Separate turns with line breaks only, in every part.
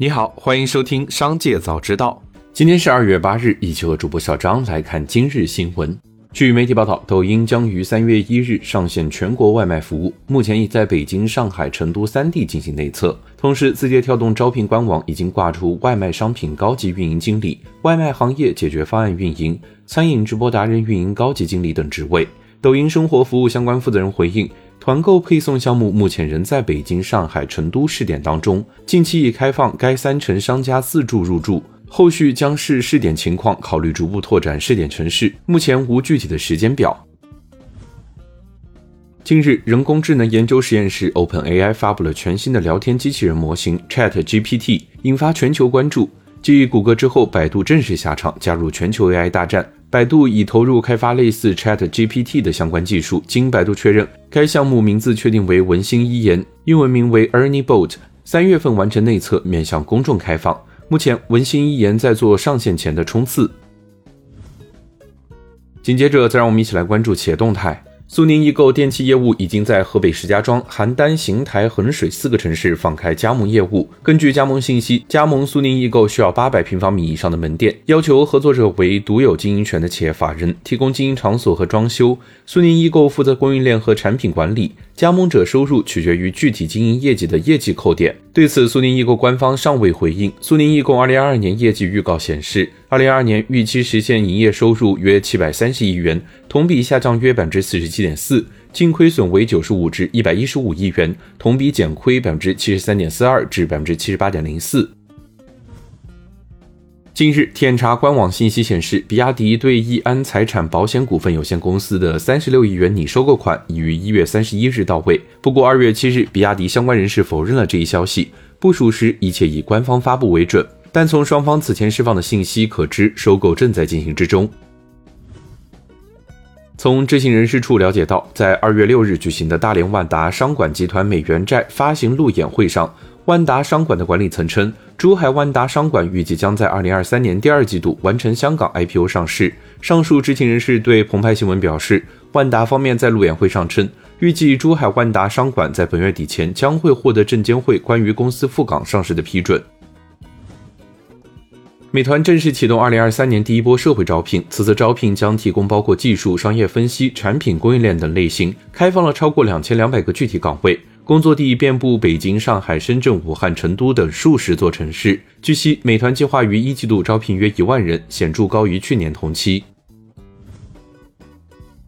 你好，欢迎收听《商界早知道》。今天是二月八日，一起和主播小张来看今日新闻。据媒体报道，抖音将于三月一日上线全国外卖服务，目前已在北京、上海、成都三地进行内测。同时，字节跳动招聘官网已经挂出外卖商品高级运营经理、外卖行业解决方案运营、餐饮直播达人运营高级经理等职位。抖音生活服务相关负责人回应。团购配送项目目前仍在北京、上海、成都试点当中，近期已开放该三城商家自助入驻，后续将视试点情况考虑逐步拓展试点城市，目前无具体的时间表。近日，人工智能研究实验室 OpenAI 发布了全新的聊天机器人模型 ChatGPT，引发全球关注。继谷歌之后，百度正式下场，加入全球 AI 大战。百度已投入开发类似 Chat GPT 的相关技术。经百度确认，该项目名字确定为文心一言，英文名为 Ernie Bot，三月份完成内测，面向公众开放。目前，文心一言在做上线前的冲刺。紧接着，再让我们一起来关注企业动态。苏宁易购电器业务已经在河北石家庄、邯郸、邢台、衡水四个城市放开加盟业务。根据加盟信息，加盟苏宁易购需要八百平方米以上的门店，要求合作者为独有经营权的企业法人，提供经营场所和装修。苏宁易购负责供应链和产品管理，加盟者收入取决于具体经营业绩的业绩扣点。对此，苏宁易购官方尚未回应。苏宁易购二零二二年业绩预告显示，二零二二年预期实现营业收入约七百三十亿元，同比下降约百分之四十七点四，净亏损为九十五至一百一十五亿元，同比减亏百分之七十三点四二至百分之七十八点零四。近日，天查官网信息显示，比亚迪对易安财产保险股份有限公司的三十六亿元拟收购款已于一月三十一日到位。不过，二月七日，比亚迪相关人士否认了这一消息，不属实，一切以官方发布为准。但从双方此前释放的信息可知，收购正在进行之中。从知情人士处了解到，在二月六日举行的大连万达商管集团美元债发行路演会上，万达商管的管理层称。珠海万达商管预计将在二零二三年第二季度完成香港 IPO 上市。上述知情人士对澎湃新闻表示，万达方面在路演会上称，预计珠海万达商管在本月底前将会获得证监会关于公司赴港上市的批准。美团正式启动二零二三年第一波社会招聘，此次招聘将提供包括技术、商业分析、产品供应链等类型，开放了超过两千两百个具体岗位。工作地遍布北京、上海、深圳、武汉、成都等数十座城市。据悉，美团计划于一季度招聘约一万人，显著高于去年同期。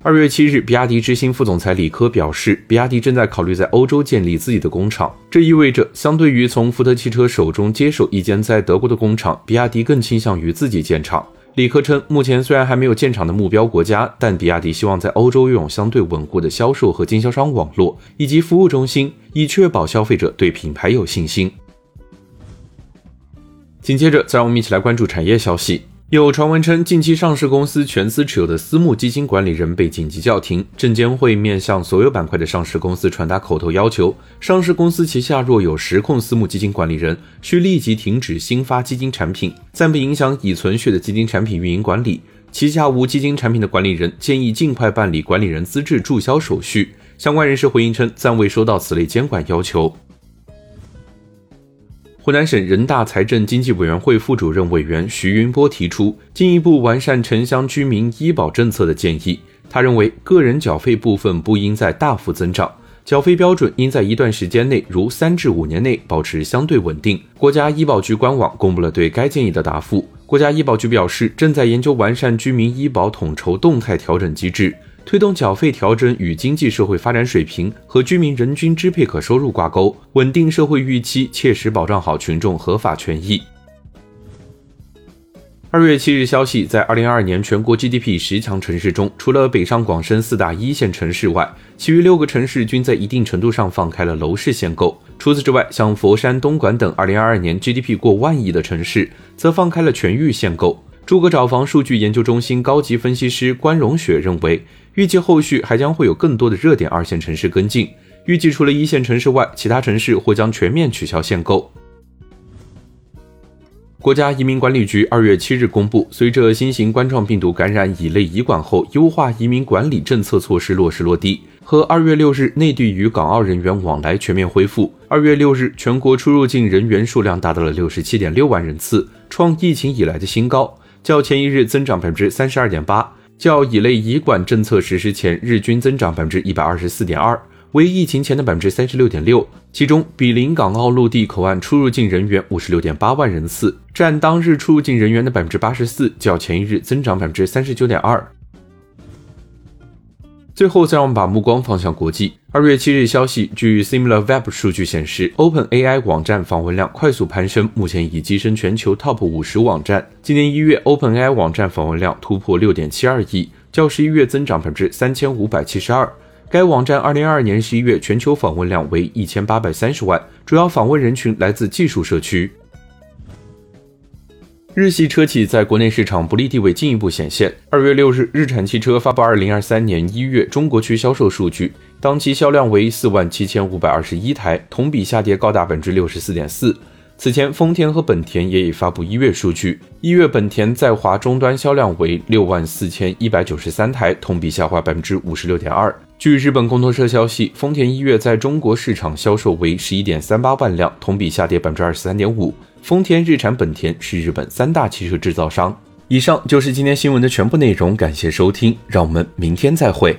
二月七日，比亚迪执行副总裁李科表示，比亚迪正在考虑在欧洲建立自己的工厂，这意味着，相对于从福特汽车手中接手一间在德国的工厂，比亚迪更倾向于自己建厂。李科称，目前虽然还没有建厂的目标国家，但比亚迪希望在欧洲拥有相对稳固的销售和经销商网络以及服务中心，以确保消费者对品牌有信心。紧接着，再让我们一起来关注产业消息。有传闻称，近期上市公司全资持有的私募基金管理人被紧急叫停，证监会面向所有板块的上市公司传达口头要求：上市公司旗下若有实控私募基金管理人，需立即停止新发基金产品，暂不影响已存续的基金产品运营管理。旗下无基金产品的管理人，建议尽快办理管理人资质注销手续。相关人士回应称，暂未收到此类监管要求。湖南省人大财政经济委员会副主任委员徐云波提出进一步完善城乡居民医保政策的建议。他认为，个人缴费部分不应在大幅增长，缴费标准应在一段时间内，如三至五年内保持相对稳定。国家医保局官网公布了对该建议的答复。国家医保局表示，正在研究完善居民医保统筹动态调整机制。推动缴费调整与经济社会发展水平和居民人均支配可收入挂钩，稳定社会预期，切实保障好群众合法权益。二月七日消息，在二零二二年全国 GDP 十强城市中，除了北上广深四大一线城市外，其余六个城市均在一定程度上放开了楼市限购。除此之外，像佛山、东莞等二零二二年 GDP 过万亿的城市，则放开了全域限购。诸葛找房数据研究中心高级分析师关荣雪认为。预计后续还将会有更多的热点二线城市跟进。预计除了一线城市外，其他城市或将全面取消限购。国家移民管理局二月七日公布，随着新型冠状病毒感染乙类乙管后优化移民管理政策措施落实落地，和二月六日内地与港澳人员往来全面恢复。二月六日，全国出入境人员数量达到了六十七点六万人次，创疫情以来的新高，较前一日增长百分之三十二点八，较乙类乙管政策实施前日均增长百分之一百二十四点二，为疫情前的百分之三十六点六。其中，比邻港澳陆地口岸出入境人员五十六点八万人次，占当日出入境人员的百分之八十四，较前一日增长百分之三十九点二。最后，再让我们把目光放向国际。二月七日消息，据 SimilarWeb 数据显示，OpenAI 网站访问量快速攀升，目前已跻身全球 Top 五十网站。今年一月，OpenAI 网站访问量突破六点七二亿，较十一月增长百分之三千五百七十二。该网站二零二二年十一月全球访问量为一千八百三十万，主要访问人群来自技术社区。日系车企在国内市场不利地位进一步显现。二月六日，日产汽车发布二零二三年一月中国区销售数据，当期销量为四万七千五百二十一台，同比下跌高达百分之六十四点四。此前，丰田和本田也已发布一月数据，一月本田在华终端销量为六万四千一百九十三台，同比下滑百分之五十六点二。据日本共同社消息，丰田一月在中国市场销售为十一点三八万辆，同比下跌百分之二十三点五。丰田、日产、本田是日本三大汽车制造商。以上就是今天新闻的全部内容，感谢收听，让我们明天再会。